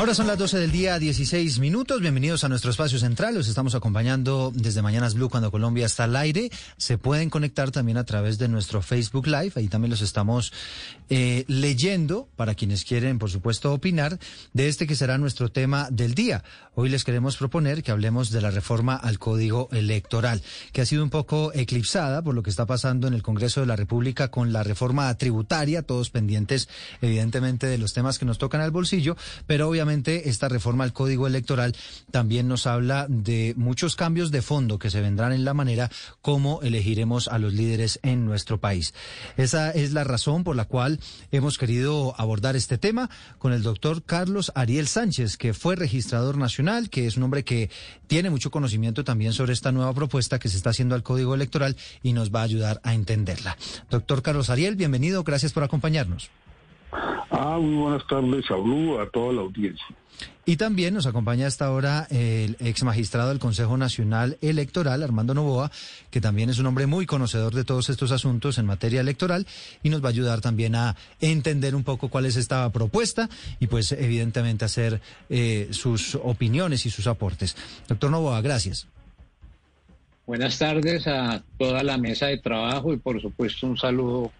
Ahora son las 12 del día, 16 minutos. Bienvenidos a nuestro espacio central. Los estamos acompañando desde Mañanas Blue cuando Colombia está al aire. Se pueden conectar también a través de nuestro Facebook Live. Ahí también los estamos eh, leyendo para quienes quieren, por supuesto, opinar de este que será nuestro tema del día. Hoy les queremos proponer que hablemos de la reforma al Código Electoral, que ha sido un poco eclipsada por lo que está pasando en el Congreso de la República con la reforma tributaria, todos pendientes, evidentemente, de los temas que nos tocan al bolsillo, pero obviamente esta reforma al Código Electoral también nos habla de muchos cambios de fondo que se vendrán en la manera como elegiremos a los líderes en nuestro país. Esa es la razón por la cual hemos querido abordar este tema con el doctor Carlos Ariel Sánchez, que fue registrador nacional, que es un hombre que tiene mucho conocimiento también sobre esta nueva propuesta que se está haciendo al Código Electoral y nos va a ayudar a entenderla. Doctor Carlos Ariel, bienvenido, gracias por acompañarnos. Ah, muy buenas tardes, saludo a toda la audiencia. Y también nos acompaña hasta ahora el ex magistrado del Consejo Nacional Electoral, Armando Novoa, que también es un hombre muy conocedor de todos estos asuntos en materia electoral y nos va a ayudar también a entender un poco cuál es esta propuesta y pues evidentemente hacer eh, sus opiniones y sus aportes. Doctor Novoa, gracias. Buenas tardes a toda la mesa de trabajo y por supuesto un saludo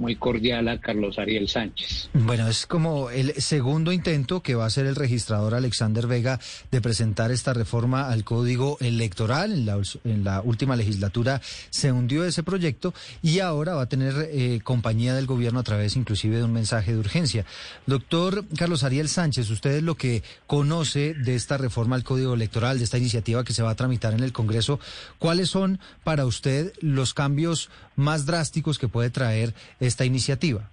muy cordial a Carlos Ariel Sánchez. Bueno, es como el segundo intento que va a hacer el registrador Alexander Vega de presentar esta reforma al código electoral. En la, última legislatura se hundió ese proyecto y ahora va a tener eh, compañía del gobierno a través inclusive de un mensaje de urgencia. Doctor Carlos Ariel Sánchez, usted es lo que conoce de esta reforma al código electoral, de esta iniciativa que se va a tramitar en el Congreso. ¿Cuáles son para usted los cambios más drásticos que puede traer esta iniciativa?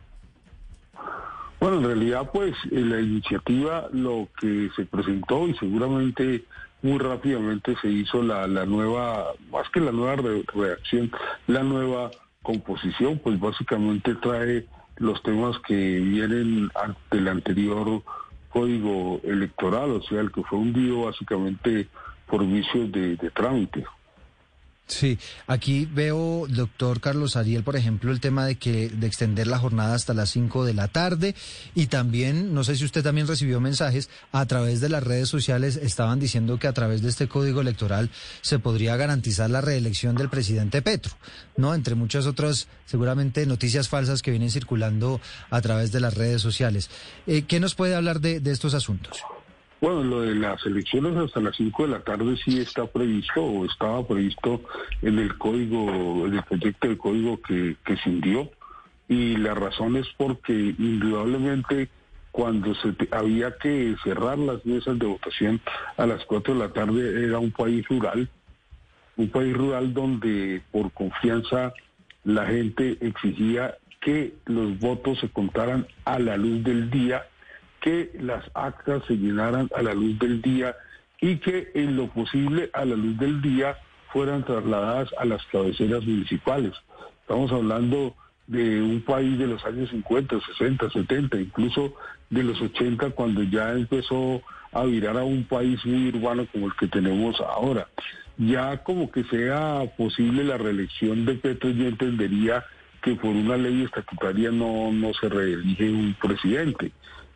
Bueno, en realidad, pues la iniciativa lo que se presentó y seguramente muy rápidamente se hizo la, la nueva, más que la nueva redacción, la nueva composición, pues básicamente trae los temas que vienen del anterior código electoral, o sea, el que fue hundido básicamente por vicios de, de trámite. Sí, aquí veo, doctor Carlos Ariel, por ejemplo, el tema de que de extender la jornada hasta las 5 de la tarde y también, no sé si usted también recibió mensajes a través de las redes sociales, estaban diciendo que a través de este código electoral se podría garantizar la reelección del presidente Petro, ¿no? Entre muchas otras, seguramente, noticias falsas que vienen circulando a través de las redes sociales. Eh, ¿Qué nos puede hablar de, de estos asuntos? Bueno, lo de las elecciones hasta las 5 de la tarde sí está previsto o estaba previsto en el código, en el proyecto de código que, se hundió. Y la razón es porque indudablemente cuando se había que cerrar las mesas de votación a las 4 de la tarde era un país rural, un país rural donde por confianza la gente exigía que los votos se contaran a la luz del día que las actas se llenaran a la luz del día y que en lo posible a la luz del día fueran trasladadas a las cabeceras municipales. Estamos hablando de un país de los años 50, 60, 70, incluso de los 80, cuando ya empezó a virar a un país muy urbano como el que tenemos ahora. Ya como que sea posible la reelección de Petro, yo entendería que por una ley estatutaria no, no se reelige un presidente.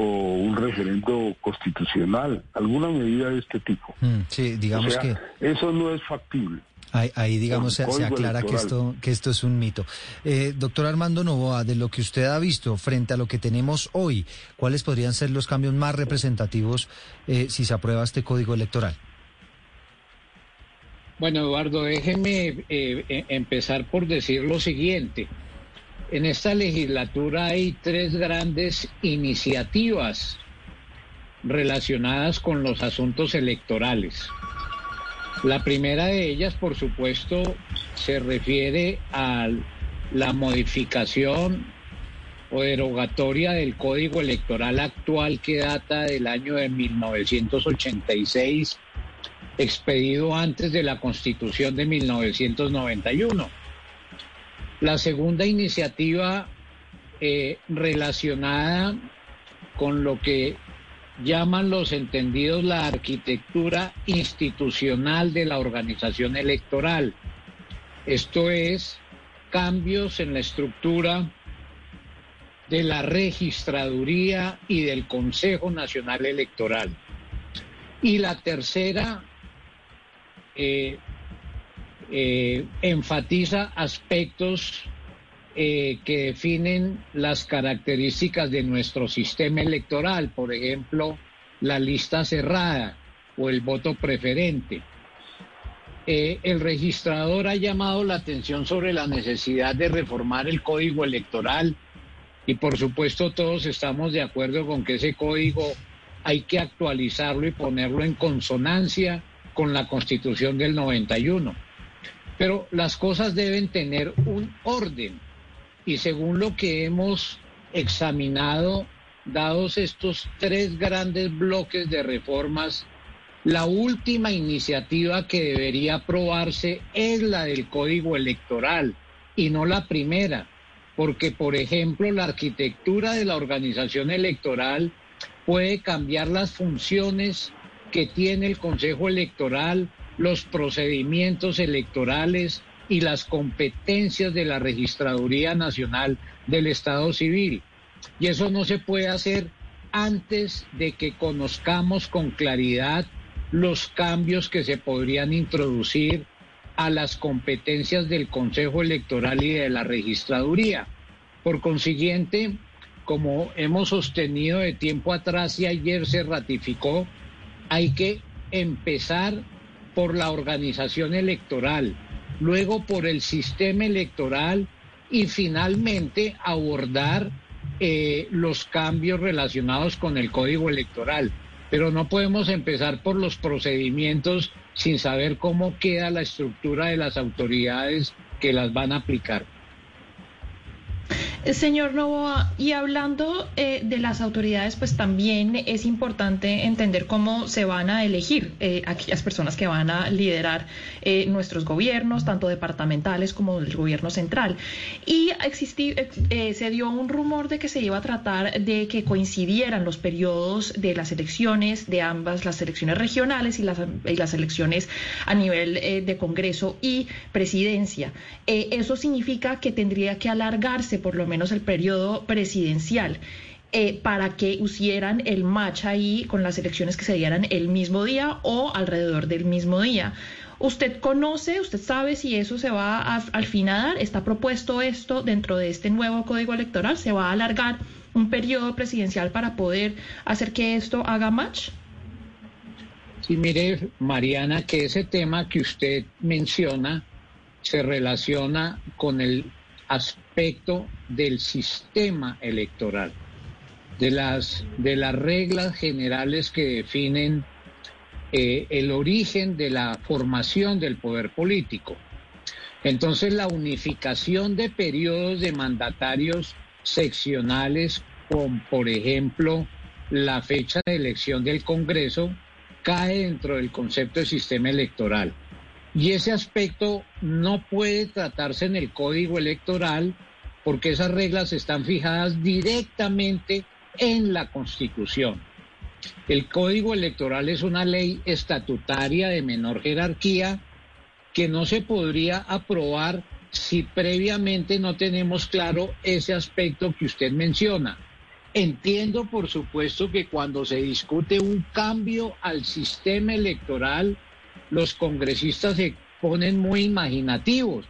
o un referendo constitucional, alguna medida de este tipo. Mm, sí, digamos O sea, que eso no es factible. ahí, ahí, digamos se, aclara que esto, que esto es un mito. Eh, doctor Armando Novoa, de lo que usted ha visto frente a lo que tenemos hoy, ¿cuáles podrían ser los cambios más representativos eh, si se aprueba este código electoral? Bueno, Eduardo, déjeme eh, eh, empezar por decir lo siguiente. En esta legislatura hay tres grandes iniciativas relacionadas con los asuntos electorales. La primera de ellas, por supuesto, se refiere a la modificación o derogatoria del código electoral actual que data del año de 1986 expedido antes de la Constitución de 1991. La segunda iniciativa eh, relacionada con lo que llaman los entendidos la arquitectura institucional de la organización electoral. Esto es cambios en la estructura de la registraduría y del Consejo Nacional Electoral. Y la tercera eh, eh, enfatiza aspectos eh, que definen las características de nuestro sistema electoral, por ejemplo, la lista cerrada o el voto preferente. Eh, el registrador ha llamado la atención sobre la necesidad de reformar el código electoral y por supuesto todos estamos de acuerdo con que ese código hay que actualizarlo y ponerlo en consonancia con la constitución del 91. Pero las cosas deben tener un orden. Y según lo que hemos examinado, dados estos tres grandes bloques de reformas, la última iniciativa que debería aprobarse es la del código electoral y no la primera, porque por ejemplo la arquitectura de la organización electoral puede cambiar las funciones que tiene el Consejo Electoral, los procedimientos electorales y las competencias de la Registraduría Nacional del Estado Civil. Y eso no se puede hacer antes de que conozcamos con claridad los cambios que se podrían introducir a las competencias del Consejo Electoral y de la Registraduría. Por consiguiente, como hemos sostenido de tiempo atrás y ayer se ratificó, hay que empezar por la organización electoral, luego por el sistema electoral y finalmente abordar eh, los cambios relacionados con el código electoral. Pero no podemos empezar por los procedimientos sin saber cómo queda la estructura de las autoridades que las van a aplicar. Señor Novoa, y hablando eh, de las autoridades, pues también es importante entender cómo se van a elegir eh, aquellas personas que van a liderar eh, nuestros gobiernos, tanto departamentales como el gobierno central. Y existí, eh, se dio un rumor de que se iba a tratar de que coincidieran los periodos de las elecciones, de ambas, las elecciones regionales y las, y las elecciones a nivel eh, de Congreso y presidencia. Eh, eso significa que tendría que alargarse por lo menos el periodo presidencial. eh, para que hicieran el match ahí con las elecciones que se dieran el mismo día o alrededor del mismo día. ¿Usted conoce, usted sabe si eso se va a, al fin a dar? ¿Está propuesto esto dentro de este nuevo código electoral? ¿Se va a alargar un periodo presidencial para poder hacer que esto haga match? Sí, mire, Mariana, que ese tema que usted menciona se relaciona con el aspecto del sistema electoral, de las, de las reglas generales que definen eh, el origen de la formación del poder político. Entonces la unificación de periodos de mandatarios seccionales con, por ejemplo, la fecha de elección del Congreso, cae dentro del concepto de sistema electoral. Y ese aspecto no puede tratarse en el código electoral porque esas reglas están fijadas directamente en la Constitución. El código electoral es una ley estatutaria de menor jerarquía que no se podría aprobar si previamente no tenemos claro ese aspecto que usted menciona. Entiendo, por supuesto, que cuando se discute un cambio al sistema electoral, los congresistas se ponen muy imaginativos.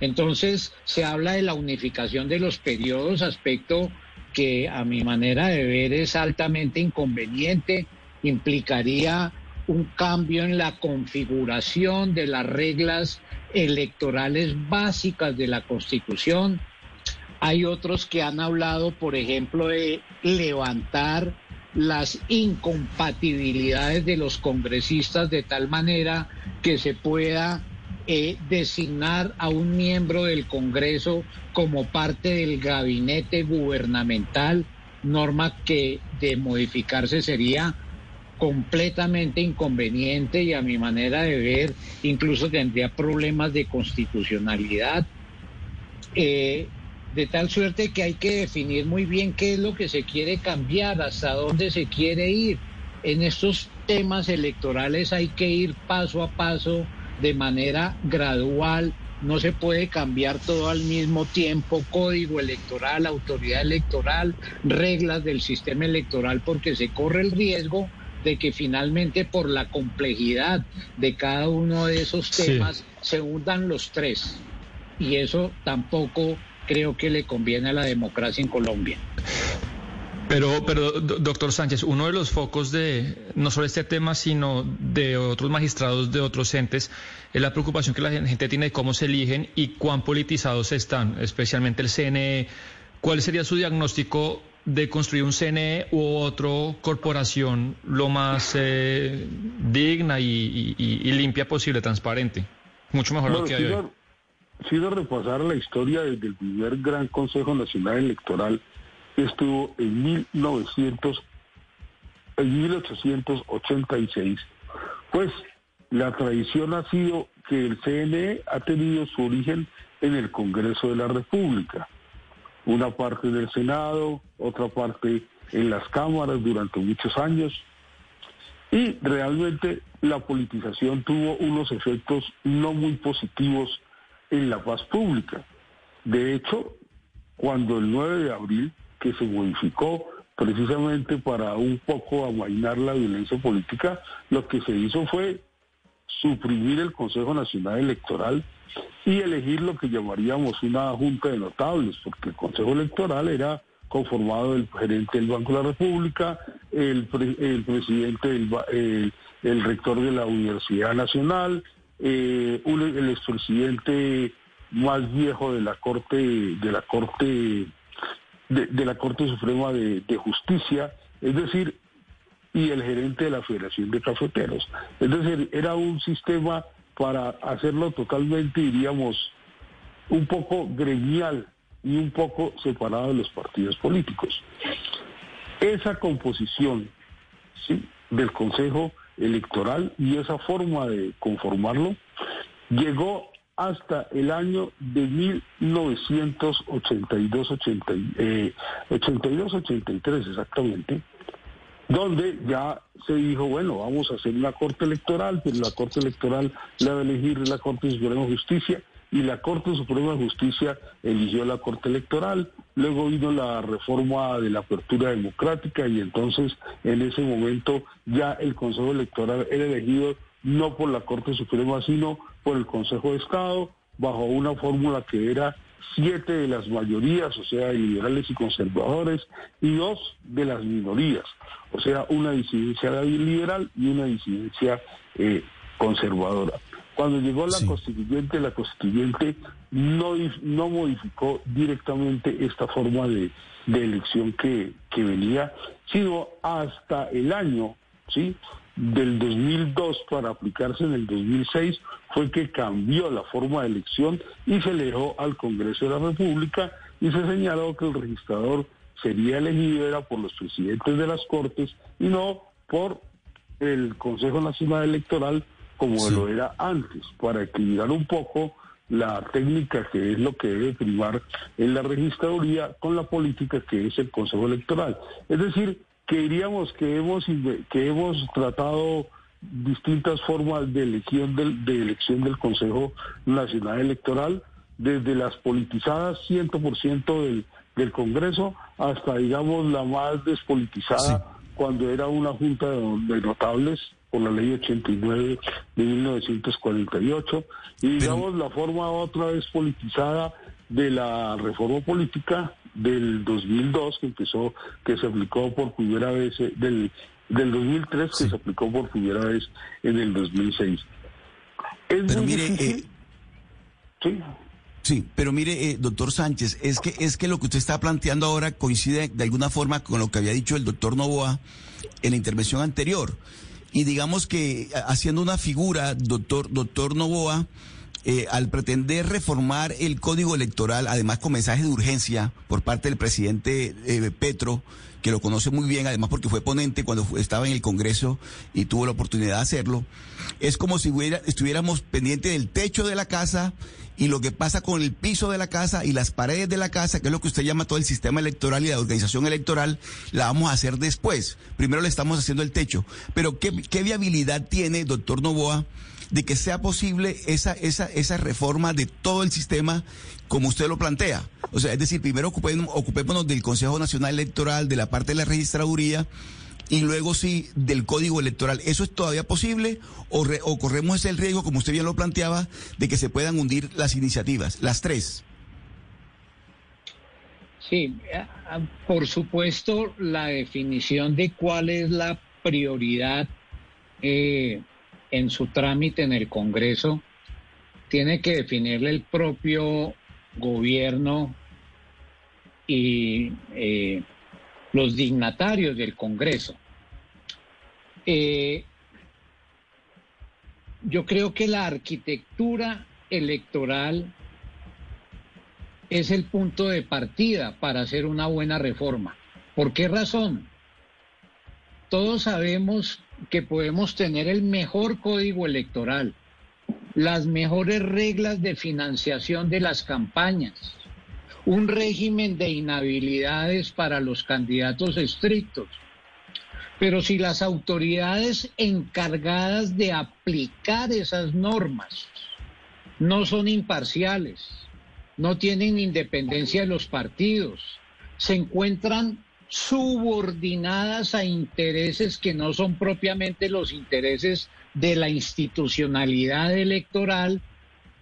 Entonces se habla de la unificación de los periodos, aspecto que a mi manera de ver es altamente inconveniente, implicaría un cambio en la configuración de las reglas electorales básicas de la Constitución. Hay otros que han hablado, por ejemplo, de levantar las incompatibilidades de los congresistas de tal manera que se pueda eh, designar a un miembro del Congreso como parte del gabinete gubernamental, norma que de modificarse sería completamente inconveniente y a mi manera de ver incluso tendría problemas de constitucionalidad. Eh, de tal suerte que hay que definir muy bien qué es lo que se quiere cambiar, hasta dónde se quiere ir. En estos temas electorales hay que ir paso a paso, de manera gradual, no se puede cambiar todo al mismo tiempo, código electoral, autoridad electoral, reglas del sistema electoral, porque se corre el riesgo de que finalmente por la complejidad de cada uno de esos temas se hundan los tres. Y eso tampoco creo que le conviene a la democracia en Colombia. Pero, pero, doctor Sánchez, uno de los focos de no solo este tema, sino de otros magistrados de otros entes, es la preocupación que la gente tiene de cómo se eligen y cuán politizados están, especialmente el CNE. ¿Cuál sería su diagnóstico de construir un CNE u otra corporación lo más eh, digna y, limpia posible, transparente? Mucho mejor lo que hay hoy. Si repasar la historia desde el primer Gran Consejo Nacional Electoral, estuvo en 1900, en 1886, pues la tradición ha sido que el CNE ha tenido su origen en el Congreso de la República, una parte del Senado, otra parte en las cámaras durante muchos años, y realmente la politización tuvo unos efectos no muy positivos en la paz pública. De hecho, cuando el 9 de abril que se modificó precisamente para un poco amainar la violencia política, lo que se hizo fue suprimir el Consejo Nacional Electoral y elegir lo que llamaríamos una junta de notables, porque el Consejo Electoral era conformado del gerente del Banco de la República, el, presidente, del, el, rector de la Universidad Nacional, eh, el expresidente más viejo de la Corte, de la Corte de, la Corte Suprema de, Justicia, es decir, y el gerente de la Federación de Cafeteros. Es decir, era un sistema para hacerlo totalmente, diríamos, un poco gremial y un poco separado de los partidos políticos. Esa composición del Consejo Electoral y esa forma de conformarlo llegó hasta el año de 1982-83 eh, exactamente, donde ya se dijo, bueno, vamos a hacer una corte electoral, pero la corte electoral la va a elegir la Corte Suprema de Justicia y la Corte Suprema de Justicia eligió la Corte Electoral, luego vino la reforma de la apertura democrática y entonces en ese momento ya el Consejo Electoral era elegido no por la Corte Suprema, sino por el Consejo de Estado, bajo una fórmula que era siete de las mayorías, o sea, liberales y conservadores, y dos de las minorías, o sea, una disidencia liberal y una disidencia eh, conservadora. Cuando llegó la constituyente, la constituyente no, no modificó directamente esta forma de, elección que, que venía, sino hasta el año, ¿sí? Del 2002 para aplicarse en el 2006 fue que cambió la forma de elección y se elevó al Congreso de la República y se señaló que el registrador sería elegido era por los presidentes de las Cortes y no por el Consejo Nacional Electoral como lo era antes, para equilibrar un poco la técnica que es lo que debe primar en la registraduría con la política que es el Consejo Electoral. Es decir, que diríamos que hemos, que hemos tratado distintas formas de elección del, de elección del Consejo Nacional Electoral, desde las politizadas 100% del, del Congreso hasta, digamos, la más despolitizada cuando era una junta de, notables por la ley 89 de 1948 y digamos la forma otra vez politizada de la reforma política del 2002 que empezó que se aplicó por primera vez eh, del del 2003 que se aplicó por primera vez en el 2006 es Pero mire, eh, sí. Sí, pero mire, eh, doctor Sánchez, es que, es que lo que usted está planteando ahora coincide de alguna forma con lo que había dicho el doctor Novoa en la intervención anterior. Y digamos que haciendo una figura, doctor, doctor Novoa, eh, al pretender reformar el código electoral, además con mensaje de urgencia por parte del presidente eh, Petro, que lo conoce muy bien, además porque fue ponente cuando estaba en el Congreso y tuvo la oportunidad de hacerlo, es como si estuviéramos pendientes del techo de la casa y lo que pasa con el piso de la casa y las paredes de la casa, que es lo que usted llama todo el sistema electoral y la organización electoral, la vamos a hacer después. Primero le estamos haciendo el techo. Pero ¿qué, viabilidad tiene, doctor Novoa, de que sea posible esa, esa, esa reforma de todo el sistema como usted lo plantea? O sea, es decir, primero ocupémonos del Consejo Nacional Electoral, de la parte de la registraduría, y luego sí del código electoral. ¿Eso es todavía posible o, o corremos ese riesgo, como usted bien lo planteaba, de que se puedan hundir las iniciativas, las tres? Sí, por supuesto, la definición de cuál es la prioridad eh, en su trámite en el Congreso tiene que definirle el propio gobierno y eh, los dignatarios del Congreso. Eh, yo creo que la arquitectura electoral es el punto de partida para hacer una buena reforma. ¿Por qué razón? Todos sabemos que podemos tener el mejor código electoral, las mejores reglas de financiación de las campañas, un régimen de inhabilidades para los candidatos estrictos. Pero si las autoridades encargadas de aplicar esas normas no son imparciales, no tienen independencia de los partidos, se encuentran subordinadas a intereses que no son propiamente los intereses de la institucionalidad electoral,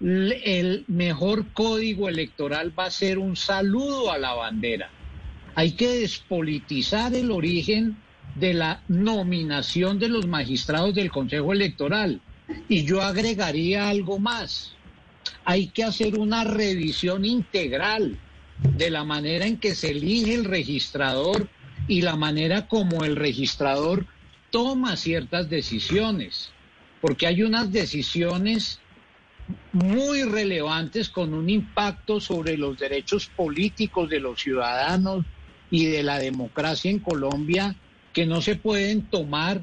el mejor código electoral va a ser un saludo a la bandera. Hay que despolitizar el origen de la nominación de los magistrados del Consejo Electoral. Y yo agregaría algo más. Hay que hacer una revisión integral de la manera en que se elige el registrador y la manera como el registrador toma ciertas decisiones. Porque hay unas decisiones muy relevantes con un impacto sobre los derechos políticos de los ciudadanos y de la democracia en Colombia que no se pueden tomar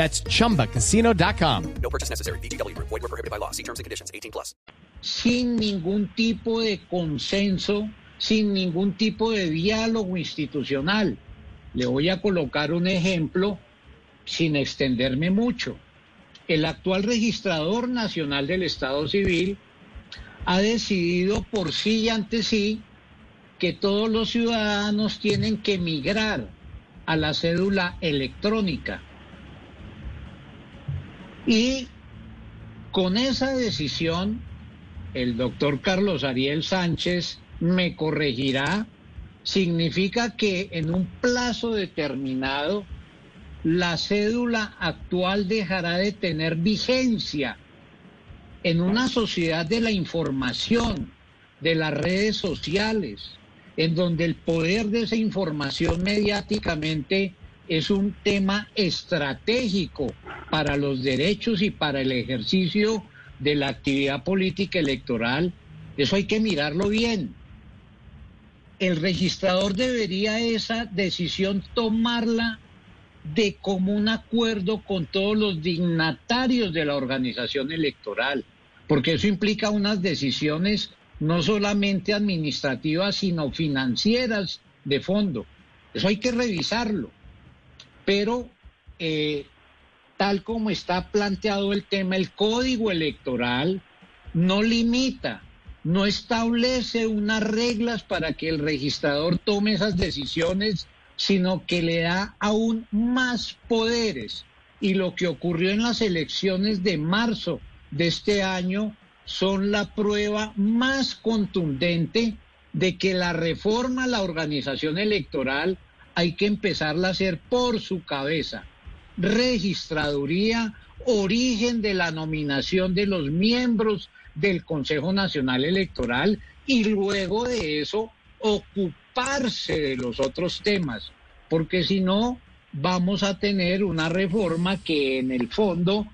That's chumbacasino.com. No purchase necessary. BGW. Void were prohibited by law. See terms and conditions 18 plus. Sin ningún tipo de consenso, sin ningún tipo de diálogo institucional. Le voy a colocar un ejemplo sin extenderme mucho. El actual registrador nacional del Estado Civil ha decidido por sí y ante sí que todos los ciudadanos tienen que migrar a la cédula electrónica y con esa decisión el doctor Carlos Ariel Sánchez me corregirá, significa que en un plazo determinado la cédula actual dejará de tener vigencia. En una sociedad de la información, de las redes sociales, en donde el poder de esa información mediáticamente es un tema estratégico para los derechos y para el ejercicio de la actividad política electoral, eso hay que mirarlo bien. El registrador debería esa decisión tomarla de común acuerdo con todos los dignatarios de la organización electoral, porque eso implica unas decisiones no solamente administrativas, sino financieras de fondo. Eso hay que revisarlo. Pero eh, tal como está planteado el tema, el código electoral no limita, no establece unas reglas para que el registrador tome esas decisiones sino que le da aún más poderes. Y lo que ocurrió en las elecciones de marzo de este año son la prueba más contundente de que la reforma a la organización electoral hay que empezarla a hacer por su cabeza. Registraduría, origen de la nominación de los miembros del Consejo Nacional Electoral y luego de eso ocupar de los otros temas, porque si no, vamos a tener una reforma que en el fondo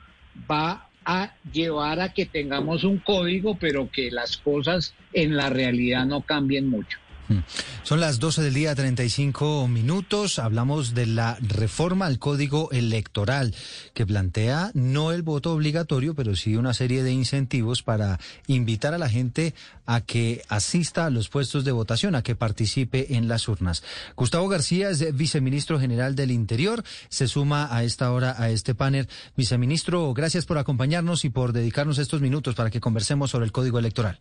va a llevar a que tengamos un código, pero que las cosas en la realidad no cambien mucho. Mm. Son las 12 del día, 35 minutos. Hablamos de la reforma al Código Electoral, que plantea no el voto obligatorio, pero sí una serie de incentivos para invitar a la gente a que asista a los puestos de votación, a que participe en las urnas. Gustavo García es viceministro general del Interior. Se suma a esta hora a este panel. Viceministro, gracias por acompañarnos y por dedicarnos estos minutos para que conversemos sobre el Código Electoral.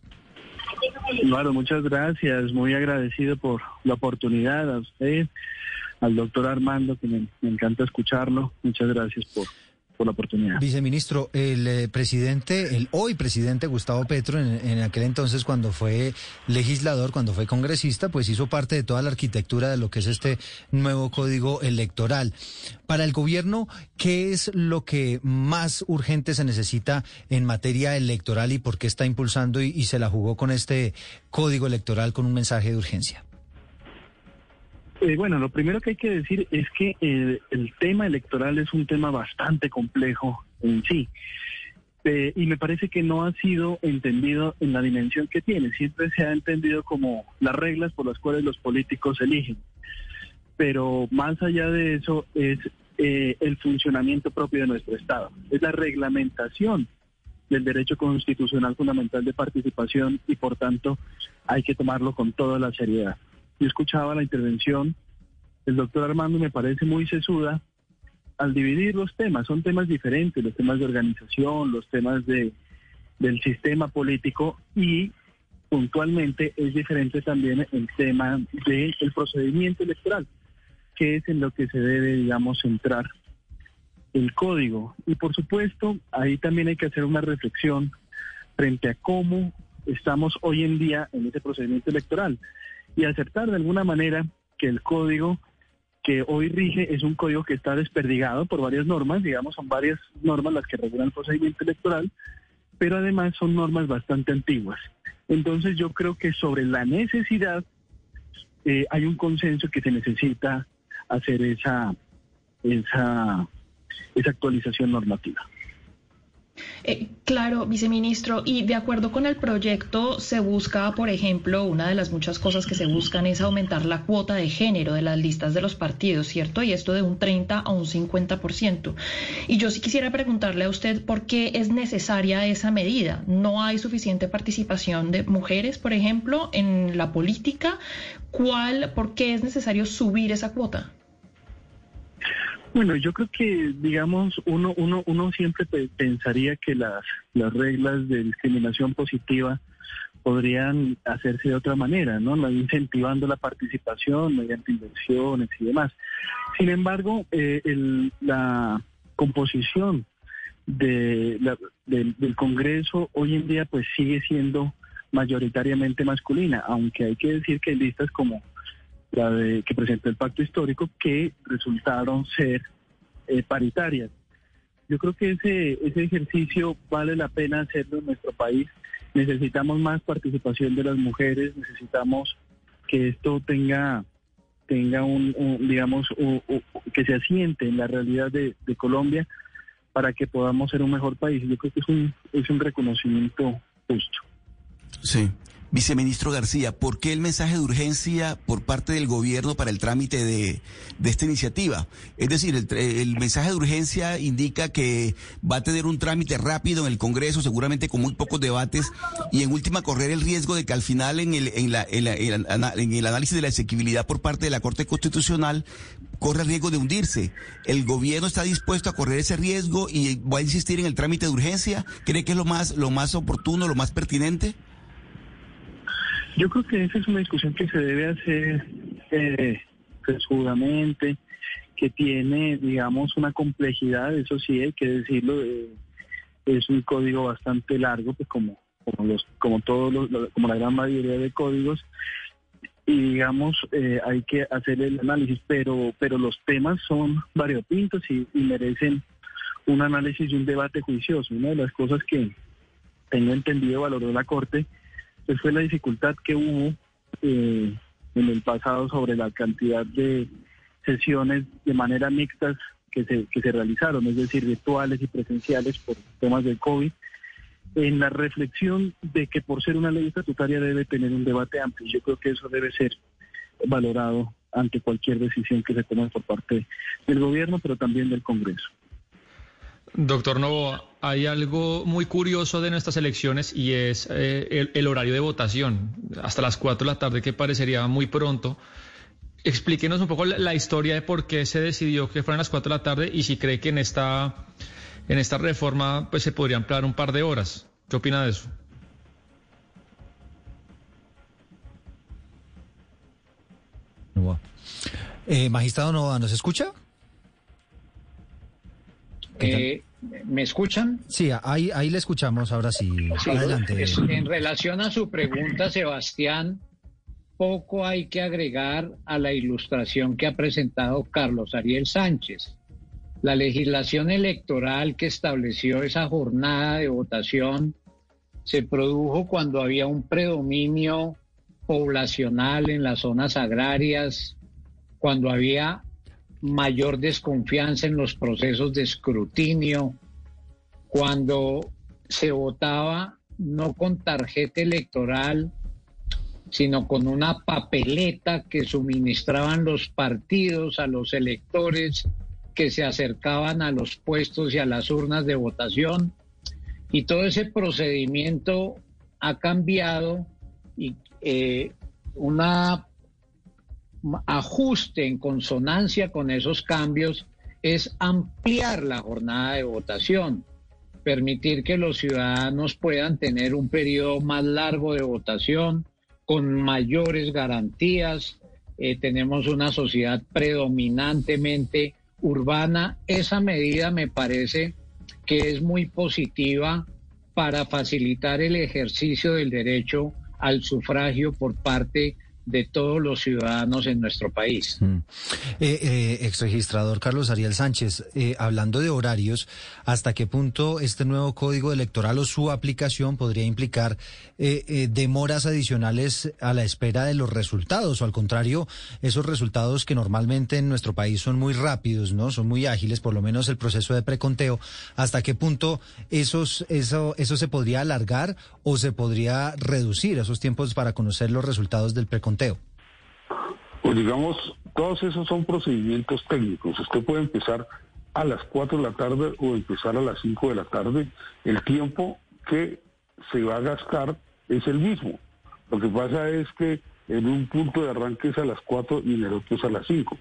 Claro, muchas gracias. Muy agradecido por la oportunidad a usted, al doctor Armando, que me, encanta escucharlo. Muchas gracias por, por la oportunidad. Viceministro, el eh, presidente, el hoy presidente Gustavo Petro, en, aquel entonces cuando fue legislador, cuando fue congresista, pues hizo parte de toda la arquitectura de lo que es este nuevo código electoral. Para el gobierno, ¿qué es lo que más urgente se necesita en materia electoral y por qué está impulsando y se la jugó con este código electoral con un mensaje de urgencia? Eh, bueno, lo primero que hay que decir es que el, tema electoral es un tema bastante complejo en sí. Eh, y me parece que no ha sido entendido en la dimensión que tiene. Siempre se ha entendido como las reglas por las cuales los políticos eligen. Pero más allá de eso es eh, el funcionamiento propio de nuestro Estado. Es la reglamentación del derecho constitucional fundamental de participación y por tanto hay que tomarlo con toda la seriedad. Yo escuchaba la intervención del doctor Armando, me parece muy sesuda al dividir los temas. Son temas diferentes, los temas de organización, los temas de, del sistema político y puntualmente es diferente también el tema del procedimiento electoral, que es en lo que se debe, digamos, centrar el código. Y por supuesto, ahí también hay que hacer una reflexión frente a cómo estamos hoy en día en ese procedimiento electoral y aceptar de alguna manera que el código que hoy rige es un código que está desperdigado por varias normas, digamos, son varias normas las que regulan el procedimiento electoral, pero además son normas bastante antiguas. Entonces yo creo que sobre la necesidad eh, hay un consenso que se necesita hacer esa, esa, esa actualización normativa. Eh, claro, viceministro, y de acuerdo con el proyecto se busca, por ejemplo, una de las muchas cosas que se buscan es aumentar la cuota de género de las listas de los partidos, ¿cierto? Y esto de un 30 a un 50%. Y yo sí quisiera preguntarle a usted por qué es necesaria esa medida. ¿No hay suficiente participación de mujeres, por ejemplo, en la política? ¿Cuál, por qué es necesario subir esa cuota? Bueno, yo creo que, digamos, uno, uno, uno siempre pensaría que las, las reglas de discriminación positiva podrían hacerse de otra manera, ¿no? Incentivando la participación mediante inversiones y demás. Sin embargo, eh, la composición de del Congreso hoy en día pues sigue siendo mayoritariamente masculina, aunque hay que decir que hay listas como la de que presentó el pacto histórico que resultaron ser eh, paritarias. Yo creo que ese, ese ejercicio vale la pena hacerlo en nuestro país. Necesitamos más participación de las mujeres, necesitamos que esto tenga tenga un, digamos, que se asiente en la realidad de, de, Colombia para que podamos ser un mejor país. Yo creo que es un, es un reconocimiento justo. Sí. Viceministro García, ¿por qué el mensaje de urgencia por parte del gobierno para el trámite de, esta iniciativa? Es decir, el, mensaje de urgencia indica que va a tener un trámite rápido en el Congreso, seguramente con muy pocos debates, y en última correr el riesgo de que al final en el, en, la, en, en el análisis de la asequibilidad por parte de la Corte Constitucional corre el riesgo de hundirse. ¿El gobierno está dispuesto a correr ese riesgo y va a insistir en el trámite de urgencia? ¿Cree que es lo más, lo más oportuno, lo más pertinente? Yo creo que esa es una discusión que se debe hacer eh, que tiene, digamos, una complejidad, eso sí hay que decirlo, eh, es un código bastante largo, pues como, como los, como todos los, como la gran mayoría de códigos, y digamos eh, hay que hacer el análisis, pero, pero los temas son variopintos y, y merecen un análisis y un debate juicioso. Una de las cosas que tengo entendido valoró la Corte pues fue la dificultad que hubo eh, en el pasado sobre la cantidad de sesiones de manera mixtas que se, que se realizaron, es decir, virtuales y presenciales por temas del COVID, en la reflexión de que por ser una ley estatutaria debe tener un debate amplio. Yo creo que eso debe ser valorado ante cualquier decisión que se tome por parte del gobierno, pero también del Congreso. Doctor Novo, hay algo muy curioso de nuestras elecciones y es eh, el, horario de votación, hasta las 4 de la tarde, que parecería muy pronto. Explíquenos un poco la, historia de por qué se decidió que fueran las 4 de la tarde y si cree que en esta, en esta reforma pues, se podría ampliar un par de horas. ¿Qué opina de eso? Eh, magistrado Nova, ¿nos escucha? Eh, ¿Me escuchan? Sí, ahí, ahí le escuchamos, ahora sí. Adelante. En relación a su pregunta, Sebastián, poco hay que agregar a la ilustración que ha presentado Carlos Ariel Sánchez. La legislación electoral que estableció esa jornada de votación se produjo cuando había un predominio poblacional en las zonas agrarias, cuando había mayor desconfianza en los procesos de escrutinio, cuando se votaba no con tarjeta electoral, sino con una papeleta que suministraban los partidos a los electores que se acercaban a los puestos y a las urnas de votación. Y todo ese procedimiento ha cambiado y eh, una ajuste en consonancia con esos cambios es ampliar la jornada de votación, permitir que los ciudadanos puedan tener un periodo más largo de votación con mayores garantías. Eh, tenemos una sociedad predominantemente urbana. Esa medida me parece que es muy positiva para facilitar el ejercicio del derecho al sufragio por parte de todos los ciudadanos en nuestro país. Mm. Eh, eh, exregistrador Carlos Ariel Sánchez, eh, hablando de horarios, ¿hasta qué punto este nuevo código electoral o su aplicación podría implicar eh, demoras adicionales a la espera de los resultados? O al contrario, esos resultados que normalmente en nuestro país son muy rápidos, ¿no? Son muy ágiles, por lo menos el proceso de preconteo. ¿Hasta qué punto esos, eso, eso se podría alargar o se podría reducir esos tiempos para conocer los resultados del preconteo? Pues digamos, todos esos son procedimientos técnicos. Usted puede empezar a las 4 de la tarde o empezar a las 5 de la tarde. El tiempo que se va a gastar es el mismo. Lo que pasa es que en un punto de arranque es a las 4 y en el otro es a las 5.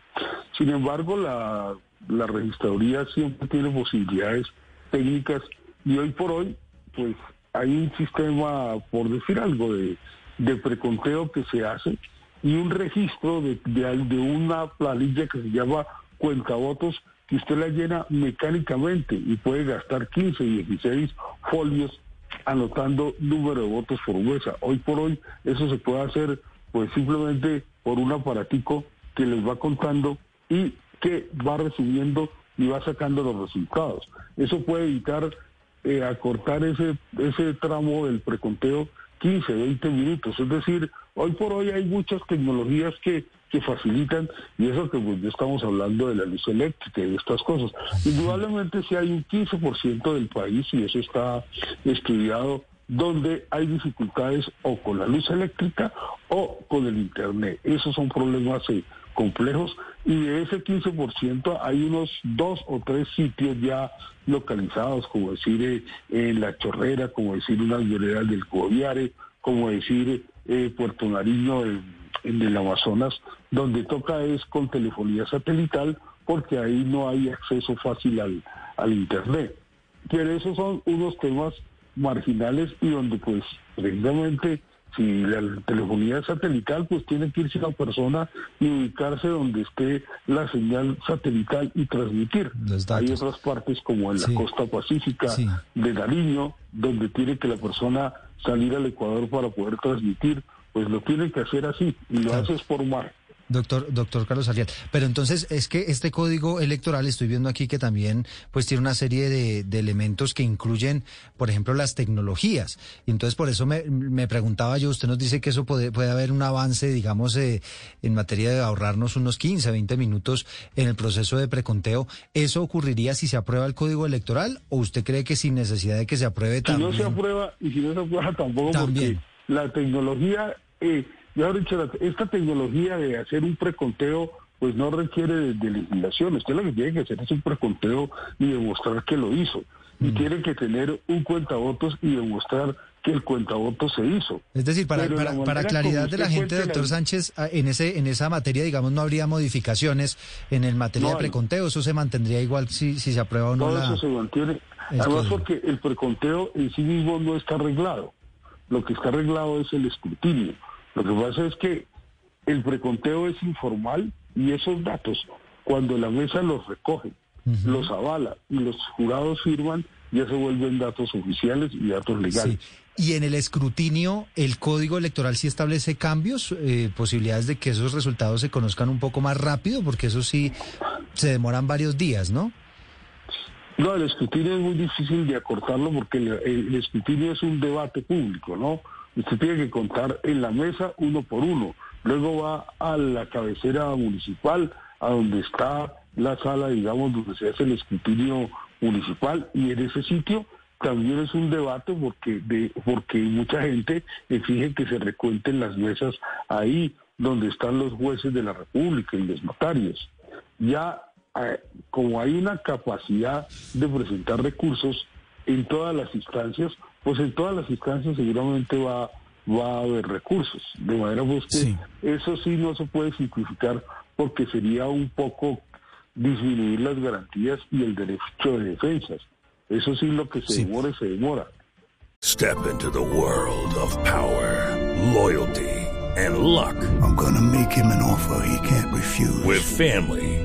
Sin embargo, la, la registraduría siempre tiene posibilidades técnicas y hoy por hoy, pues hay un sistema, por decir algo, de, de preconteo que se hace y un registro de, de, una planilla que se llama cuentavotos que usted la llena mecánicamente y puede gastar 15, 16 folios anotando número de votos por mesa. Hoy por hoy eso se puede hacer pues simplemente por un aparatico que les va contando y que va recibiendo y va sacando los resultados. Eso puede evitar eh, acortar ese, ese tramo del preconteo 15, 20 minutos. Es decir, hoy por hoy hay muchas tecnologías que, que facilitan, y eso que pues, estamos hablando de la luz eléctrica y de estas cosas. Indudablemente si hay un 15% del país, y eso está estudiado, donde hay dificultades o con la luz eléctrica o con el Internet. Esos son problemas eh, complejos y de ese 15% hay unos dos o tres sitios ya localizados, como decir eh, en La Chorrera, como decir unas veredas del Coviare, como decir eh, Puerto Nariño en, el Amazonas, donde toca es con telefonía satelital porque ahí no hay acceso fácil al, al Internet. Pero esos son unos temas marginales y donde pues precisamente si la telefonía es satelital, pues tiene que irse la persona y ubicarse donde esté la señal satelital y transmitir. Hay otras partes como en la costa pacífica de Nariño, donde tiene que la persona salir al Ecuador para poder transmitir, pues lo tiene que hacer así y lo haces por mar. Doctor, doctor Carlos Arias, pero entonces es que este código electoral, estoy viendo aquí que también pues tiene una serie de, elementos que incluyen, por ejemplo, las tecnologías. Y entonces por eso me, preguntaba yo, usted nos dice que eso puede, puede haber un avance, digamos, eh, en materia de ahorrarnos unos 15, 20 minutos en el proceso de preconteo. ¿Eso ocurriría si se aprueba el código electoral o usted cree que sin necesidad de que se apruebe también? Si no se aprueba y si no se aprueba tampoco porque la tecnología... Eh, ya dicho, esta tecnología de hacer un preconteo pues no requiere de, legislación. Usted lo que tiene que hacer es un preconteo y demostrar que lo hizo. Y mm. tiene que tener un cuentavotos y demostrar que el cuentavotos se hizo. Es decir, para, para, claridad de la gente, doctor Sánchez, ah, en ese en esa materia, digamos, no habría modificaciones en el materia de preconteo, eso se mantendría igual si, si se aprueba o no. Todo eso se mantiene. Además, porque el preconteo en sí mismo no está arreglado. Lo que está arreglado es el escrutinio. Lo que pasa es que el preconteo es informal y esos datos, cuando la mesa los recoge, los avala y los jurados firman, ya se vuelven datos oficiales y datos legales. Y en el escrutinio, ¿el código electoral sí establece cambios, eh, posibilidades de que esos resultados se conozcan un poco más rápido? Porque eso sí se demoran varios días, ¿no? No, el escrutinio es muy difícil de acortarlo porque el escrutinio es un debate público, ¿no? Usted tiene que contar en la mesa uno por uno. Luego va a la cabecera municipal, a donde está la sala, digamos, donde se hace el escrutinio municipal, y en ese sitio también es un debate porque porque mucha gente exige que se recuenten las mesas ahí donde están los jueces de la República y los notarios. Ya eh, como hay una capacidad de presentar recursos en todas las instancias, pues en todas las instancias seguramente va, va a haber recursos. De manera pues que eso sí no se puede simplificar porque sería un poco disminuir las garantías y el derecho de defensas. Eso sí lo que se demora, se demora. Step into the world of power, loyalty and luck. I'm gonna make him an offer he can't refuse. With family,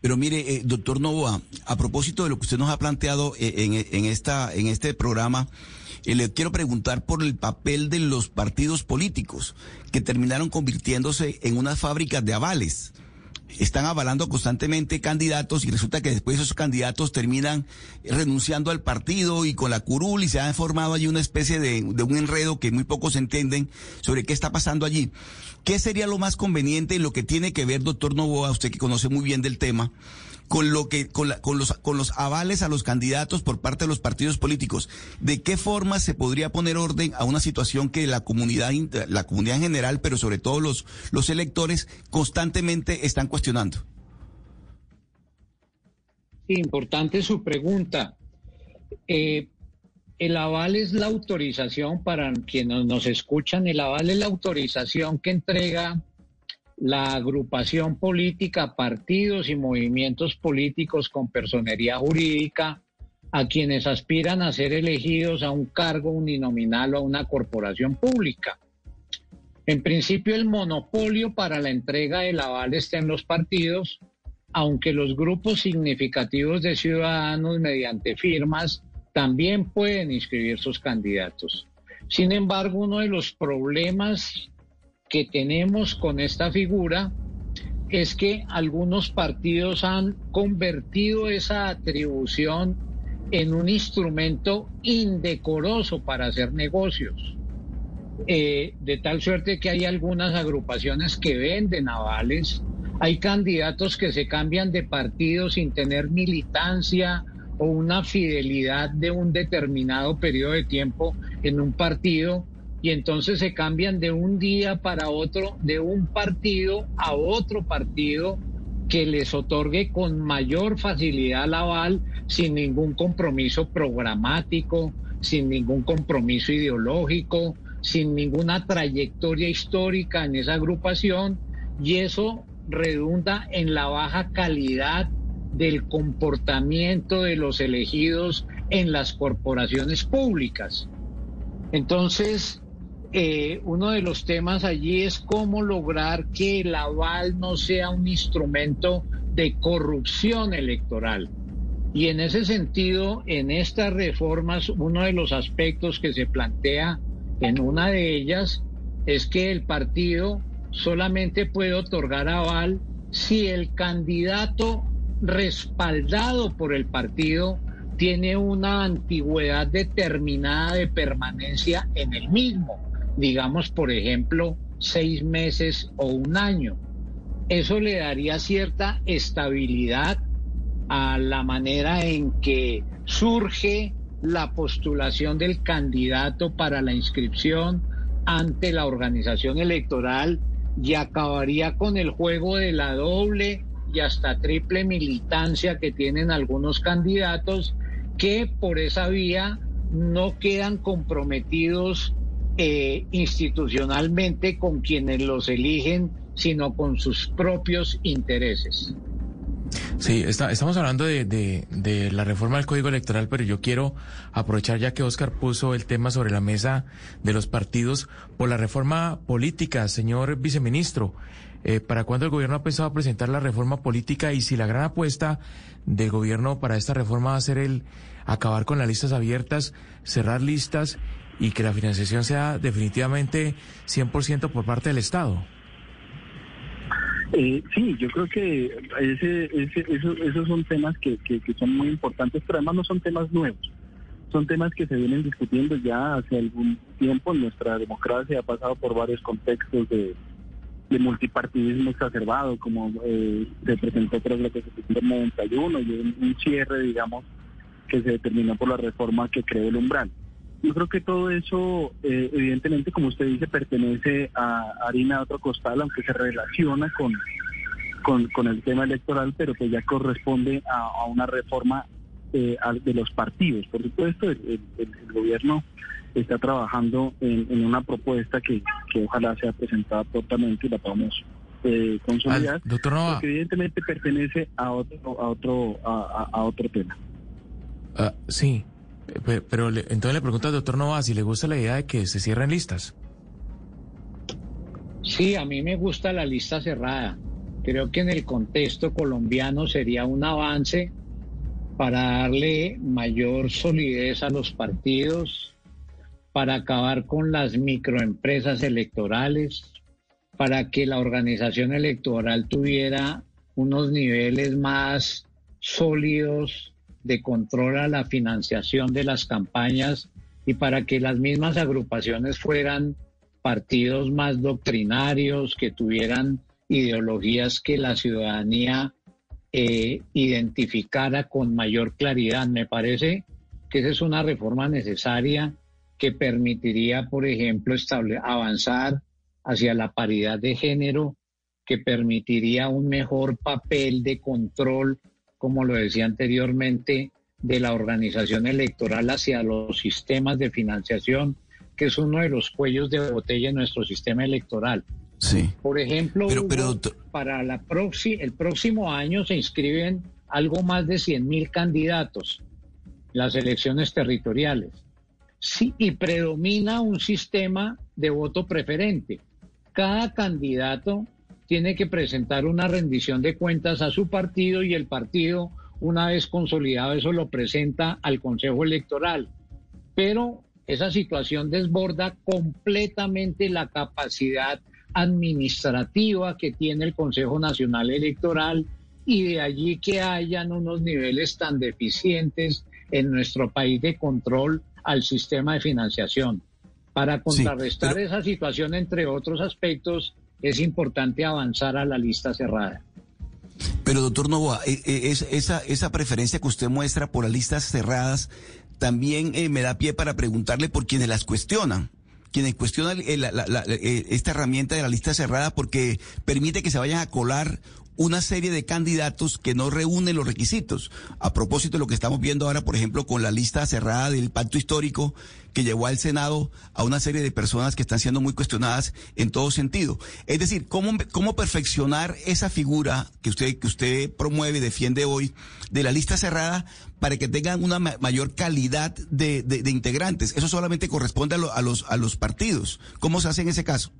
Pero mire, eh, doctor Novoa, a propósito de lo que usted nos ha planteado eh, en, en, esta, en este programa, eh, le quiero preguntar por el papel de los partidos políticos que terminaron convirtiéndose en unas fábricas de avales están avalando constantemente candidatos y resulta que después esos candidatos terminan renunciando al partido y con la curul y se ha formado allí una especie de, de un enredo que muy pocos entienden sobre qué está pasando allí. ¿Qué sería lo más conveniente y lo que tiene que ver, doctor Novoa, usted que conoce muy bien del tema, con lo que con, con los con los avales a los candidatos por parte de los partidos políticos. ¿De qué forma se podría poner orden a una situación que la comunidad la comunidad en general, pero sobre todo los los electores constantemente están cuestionando? importante su pregunta. Eh, el aval es la autorización, para quienes nos escuchan, el aval es la autorización que entrega la agrupación política, partidos y movimientos políticos con personería jurídica a quienes aspiran a ser elegidos a un cargo uninominal o a una corporación pública. En principio, el monopolio para la entrega del aval está en los partidos, aunque los grupos significativos de ciudadanos mediante firmas también pueden inscribir sus candidatos. Sin embargo, uno de los problemas que tenemos con esta figura es que algunos partidos han convertido esa atribución en un instrumento indecoroso para hacer negocios. Eh, de tal suerte que hay algunas agrupaciones que venden avales, hay candidatos que se cambian de partido sin tener militancia o una fidelidad de un determinado periodo de tiempo en un partido y entonces se cambian de un día para otro, de un partido a otro partido que les otorgue con mayor facilidad la aval sin ningún compromiso programático, sin ningún compromiso ideológico, sin ninguna trayectoria histórica en esa agrupación y eso redunda en la baja calidad del comportamiento de los elegidos en las corporaciones públicas. Entonces, eh, uno de los temas allí es cómo lograr que el aval no sea un instrumento de corrupción electoral. Y en ese sentido, en estas reformas, uno de los aspectos que se plantea en una de ellas es que el partido solamente puede otorgar aval si el candidato respaldado por el partido tiene una antigüedad determinada de permanencia en el mismo digamos, por ejemplo, seis meses o un año. Eso le daría cierta estabilidad a la manera en que surge la postulación del candidato para la inscripción ante la organización electoral y acabaría con el juego de la doble y hasta triple militancia que tienen algunos candidatos que por esa vía no quedan comprometidos eh, institucionalmente con quienes los eligen, sino con sus propios intereses. Sí, estamos hablando de, de, la reforma del Código Electoral, pero yo quiero aprovechar ya que Oscar puso el tema sobre la mesa de los partidos por la reforma política, señor viceministro. Eh, ¿Para cuándo el gobierno ha pensado presentar la reforma política y si la gran apuesta del gobierno para esta reforma va a ser el acabar con las listas abiertas, cerrar listas y que la financiación sea definitivamente 100% por parte del Estado. Eh, sí, yo creo que ese, ese, esos son temas que, que, son muy importantes, pero además no son temas nuevos. Son temas que se vienen discutiendo ya hace algún tiempo. Nuestra democracia ha pasado por varios contextos de, de multipartidismo exacerbado, como eh, se presentó tras la Constitución del 91 y un, un cierre, digamos, que se determinó por la reforma que creó el umbral. Yo creo que todo eso, eh, evidentemente, como usted dice, pertenece a harina de otro costal, aunque se relaciona con, con, el tema electoral, pero que ya corresponde a, una reforma eh, de los partidos. Por supuesto, el, gobierno está trabajando en, una propuesta que, ojalá sea presentada prontamente y la podamos eh, consolidar, doctor porque evidentemente pertenece a otro, a otro, a, otro tema. Ah, sí, pero, entonces le pregunto al doctor Nova si le gusta la idea de que se cierren listas. Sí, a mí me gusta la lista cerrada. Creo que en el contexto colombiano sería un avance para darle mayor solidez a los partidos, para acabar con las microempresas electorales, para que la organización electoral tuviera unos niveles más sólidos de control a la financiación de las campañas y para que las mismas agrupaciones fueran partidos más doctrinarios, que tuvieran ideologías que la ciudadanía eh, identificara con mayor claridad. Me parece que esa es una reforma necesaria que permitiría, por ejemplo, avanzar hacia la paridad de género, que permitiría un mejor papel de control como lo decía anteriormente, de la organización electoral hacia los sistemas de financiación, que es uno de los cuellos de botella en nuestro sistema electoral. Sí. Por ejemplo, para la el próximo año se inscriben algo más de 100 mil candidatos las elecciones territoriales. Sí, y predomina un sistema de voto preferente. Cada candidato tiene que presentar una rendición de cuentas a su partido y el partido, una vez consolidado eso, lo presenta al Consejo Electoral. Pero esa situación desborda completamente la capacidad administrativa que tiene el Consejo Nacional Electoral y de allí que hayan unos niveles tan deficientes en nuestro país de control al sistema de financiación. Para contrarrestar esa situación, entre otros aspectos, es importante avanzar a la lista cerrada. Pero doctor Novoa, eh, eh, esa, esa preferencia que usted muestra por las listas cerradas también eh, me da pie para preguntarle por quienes las cuestionan quienes cuestionan esta herramienta de la lista cerrada porque permite que se vayan a colar una serie de candidatos que no reúnen los requisitos. A propósito de lo que estamos viendo ahora, por ejemplo, con la lista cerrada del pacto histórico que llevó al Senado a una serie de personas que están siendo muy cuestionadas en todo sentido. Es decir, ¿cómo, cómo perfeccionar esa figura que usted, que usted promueve y defiende hoy de la lista cerrada para que tengan una mayor calidad de, de, integrantes? Eso solamente corresponde a, a, los, a los partidos. ¿Cómo se hace en ese caso?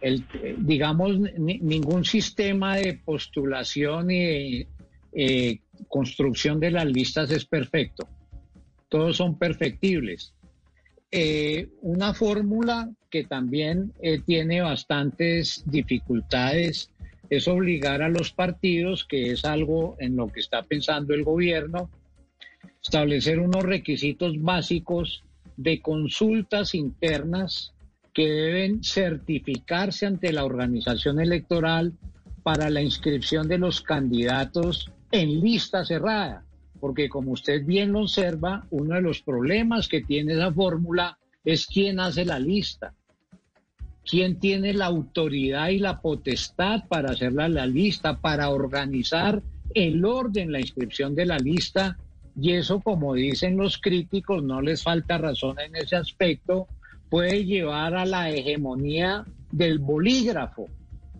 El, digamos, ningún sistema de postulación y eh, construcción de las listas es perfecto. Todos son perfectibles. Eh, una fórmula que también eh, tiene bastantes dificultades es obligar a los partidos, que es algo en lo que está pensando el gobierno, establecer unos requisitos básicos de consultas internas que deben certificarse ante la organización electoral para la inscripción de los candidatos en lista cerrada. Porque como usted bien lo observa, uno de los problemas que tiene esa fórmula es quién hace la lista, quién tiene la autoridad y la potestad para hacer la lista, para organizar el orden, la inscripción de la lista. Y eso, como dicen los críticos, no les falta razón en ese aspecto, puede llevar a la hegemonía del bolígrafo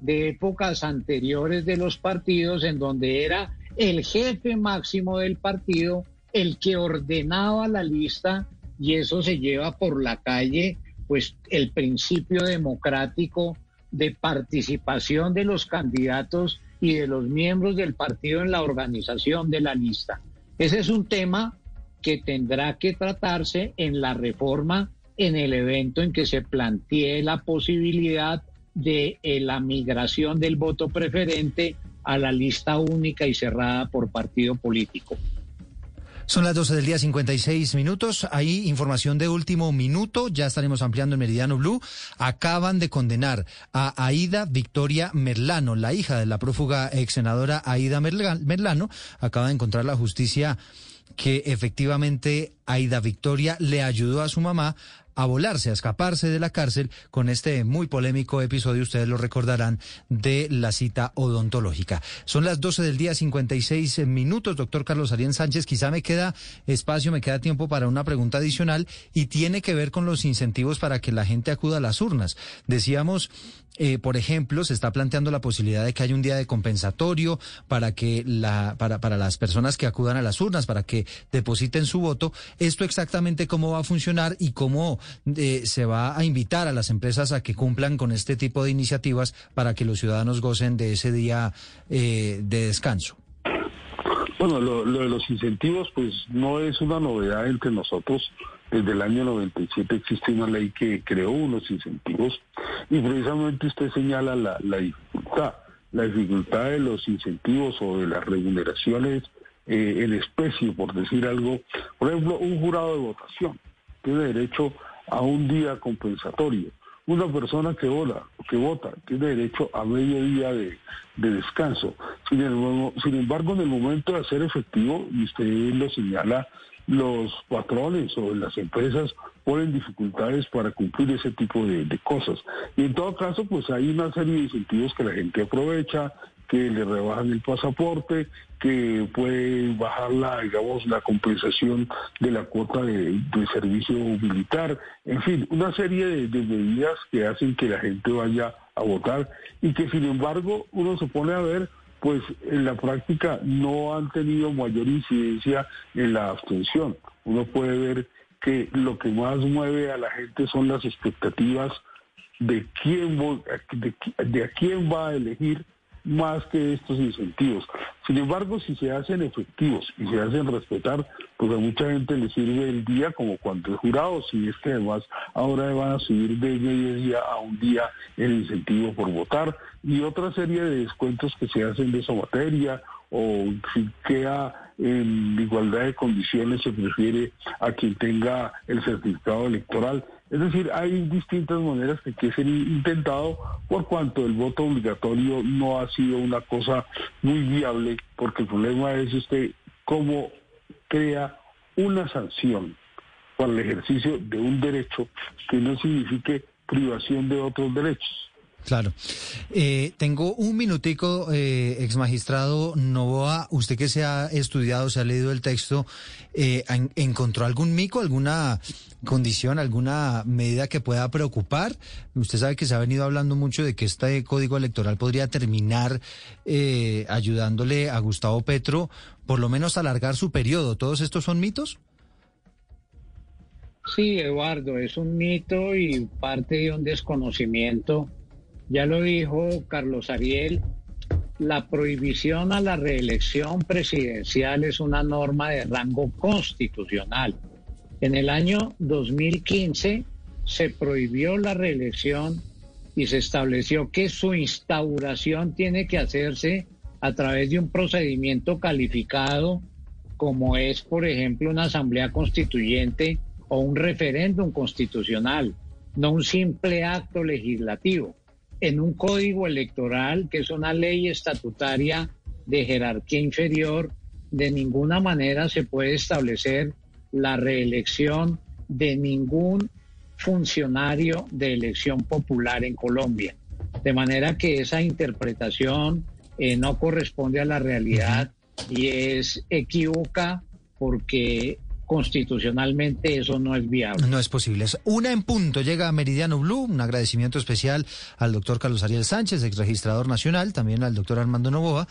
de épocas anteriores de los partidos en donde era el jefe máximo del partido el que ordenaba la lista y eso se lleva por la calle pues el principio democrático de participación de los candidatos y de los miembros del partido en la organización de la lista. Ese es un tema que tendrá que tratarse en la reforma en el evento en que se plantee la posibilidad de eh, la migración del voto preferente a la lista única y cerrada por partido político. Son las 12 del día 56 minutos. Hay información de último minuto. Ya estaremos ampliando en Meridiano Blue. Acaban de condenar a Aida Victoria Merlano, la hija de la prófuga ex senadora Aida Merlano. Acaba de encontrar la justicia que efectivamente Aida Victoria le ayudó a su mamá a volarse, a escaparse de la cárcel con este muy polémico episodio, ustedes lo recordarán, de la cita odontológica. Son las 12 del día, 56 minutos, doctor Carlos Arián Sánchez. Quizá me queda espacio, me queda tiempo para una pregunta adicional y tiene que ver con los incentivos para que la gente acuda a las urnas. Decíamos eh, por ejemplo, se está planteando la posibilidad de que haya un día de compensatorio para que la, para, para las personas que acudan a las urnas, para que depositen su voto. Esto exactamente cómo va a funcionar y cómo eh, se va a invitar a las empresas a que cumplan con este tipo de iniciativas para que los ciudadanos gocen de ese día eh, de descanso. Bueno, lo, de los incentivos, pues no es una novedad entre nosotros. Desde el año 97 existe una ley que creó unos incentivos y precisamente usted señala la, dificultad, la dificultad de los incentivos o de las remuneraciones eh, en especie, por decir algo. Por ejemplo, un jurado de votación tiene derecho a un día compensatorio una persona que vota, tiene derecho a medio día de, descanso. Sin, sin, embargo, en el momento de hacer efectivo, y usted lo señala, los patrones o las empresas ponen dificultades para cumplir ese tipo de, cosas. Y en todo caso, pues hay una serie de incentivos que la gente aprovecha, que le rebajan el pasaporte, que puede bajar la, digamos, la compensación de la cuota de, servicio militar, en fin, una serie de, medidas que hacen que la gente vaya a votar y que sin embargo uno se pone a ver, pues en la práctica no han tenido mayor incidencia en la abstención. Uno puede ver que lo que más mueve a la gente son las expectativas de quién, de, de a quién va a elegir más que estos incentivos. Sin embargo, si se hacen efectivos y se hacen respetar, pues a mucha gente le sirve el día como cuando es jurado, si es que además ahora van a subir de medio día a un día el incentivo por votar y otra serie de descuentos que se hacen de esa materia o si queda en igualdad de condiciones se prefiere a quien tenga el certificado electoral. Es decir, hay distintas maneras que que ser intentado por cuanto el voto obligatorio no ha sido una cosa muy viable, porque el problema es este cómo crea una sanción para el ejercicio de un derecho que no signifique privación de otros derechos. Claro. Eh, tengo un minutico, eh, ex magistrado Novoa, usted que se ha estudiado, se ha leído el texto, eh, ¿encontró algún mico, alguna condición, alguna medida que pueda preocupar? Usted sabe que se ha venido hablando mucho de que este código electoral podría terminar eh, ayudándole a Gustavo Petro, por lo menos alargar su periodo. ¿Todos estos son mitos? Sí, Eduardo, es un mito y parte de un desconocimiento ya lo dijo Carlos Ariel, la prohibición a la reelección presidencial es una norma de rango constitucional. En el año 2015 se prohibió la reelección y se estableció que su instauración tiene que hacerse a través de un procedimiento calificado como es, por ejemplo, una asamblea constituyente o un referéndum constitucional, no un simple acto legislativo en un código electoral que es una ley estatutaria de jerarquía inferior, de ninguna manera se puede establecer la reelección de ningún funcionario de elección popular en Colombia. De manera que esa interpretación eh, no corresponde a la realidad y es equívoca porque constitucionalmente eso no es viable. No es posible. Una en punto llega a Meridiano Blue. Un agradecimiento especial al doctor Carlos Ariel Sánchez, ex registrador nacional, también al doctor Armando Novoa.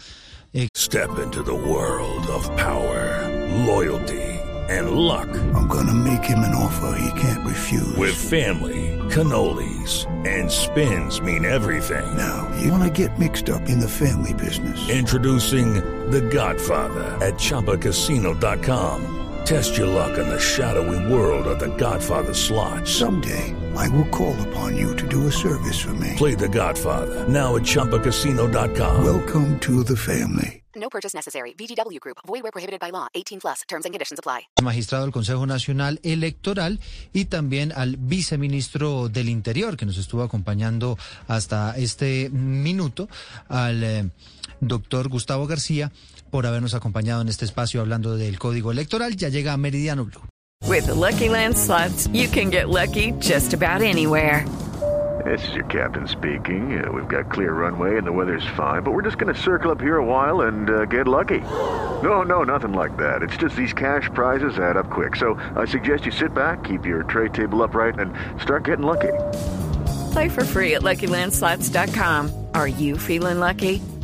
Step into the world of power, loyalty and luck. I'm gonna make him an offer he can't refuse. With family, cannolis and spins mean everything. Now, you wanna get mixed up in the family business. Introducing The Godfather at ChumbaCasino.com. Test your luck in the shadowy world of the Godfather slot. Someday, I will call upon you to do a service for me. Play the Godfather, now at Chumpacasino.com. Welcome to the family. No purchase necessary. VGW Group. Void where prohibited by law. 18 plus. Terms and conditions apply. Magistrado del Consejo Nacional Electoral y también al viceministro del Interior, que nos estuvo acompañando hasta este minuto, al eh, doctor Gustavo García, por habernos acompañado en este espacio hablando del Código Electoral. Ya llega a Meridiano Blue. With the Lucky Land slots, you can get lucky just about anywhere. This is your captain speaking. Uh, we've got clear runway and the weather's fine, but we're just going to circle up here a while and uh, get lucky. No, no, nothing like that. It's just these cash prizes add up quick. So I suggest you sit back, keep your tray table upright, and start getting lucky. Play for free at LuckyLandSlots.com. Are you feeling lucky?